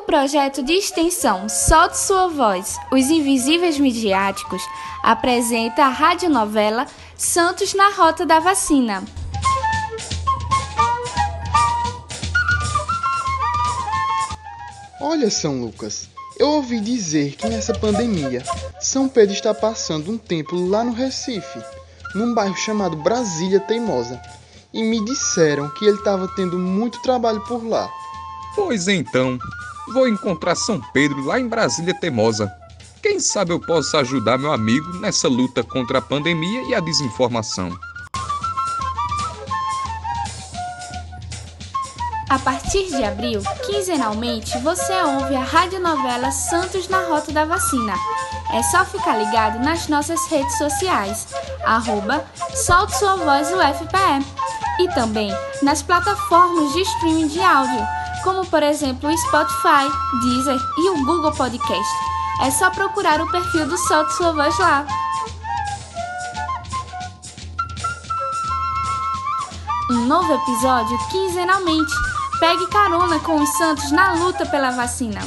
O projeto de extensão Solte Sua Voz, Os Invisíveis Midiáticos, apresenta a radionovela Santos na Rota da Vacina. Olha, São Lucas, eu ouvi dizer que nessa pandemia, São Pedro está passando um tempo lá no Recife, num bairro chamado Brasília Teimosa, e me disseram que ele estava tendo muito trabalho por lá. Pois então, vou encontrar São Pedro lá em Brasília Teimosa. Quem sabe eu possa ajudar meu amigo nessa luta contra a pandemia e a desinformação. A partir de abril, quinzenalmente, você ouve a radionovela Santos na Rota da Vacina. É só ficar ligado nas nossas redes sociais, arroba Solte Sua Voz UFPE, e também nas plataformas de streaming de áudio, como por exemplo o Spotify, Deezer e o Google Podcast. É só procurar o perfil do Solte Sua Voz lá. Um novo episódio quinzenalmente. Pegue carona com os Santos na luta pela vacina.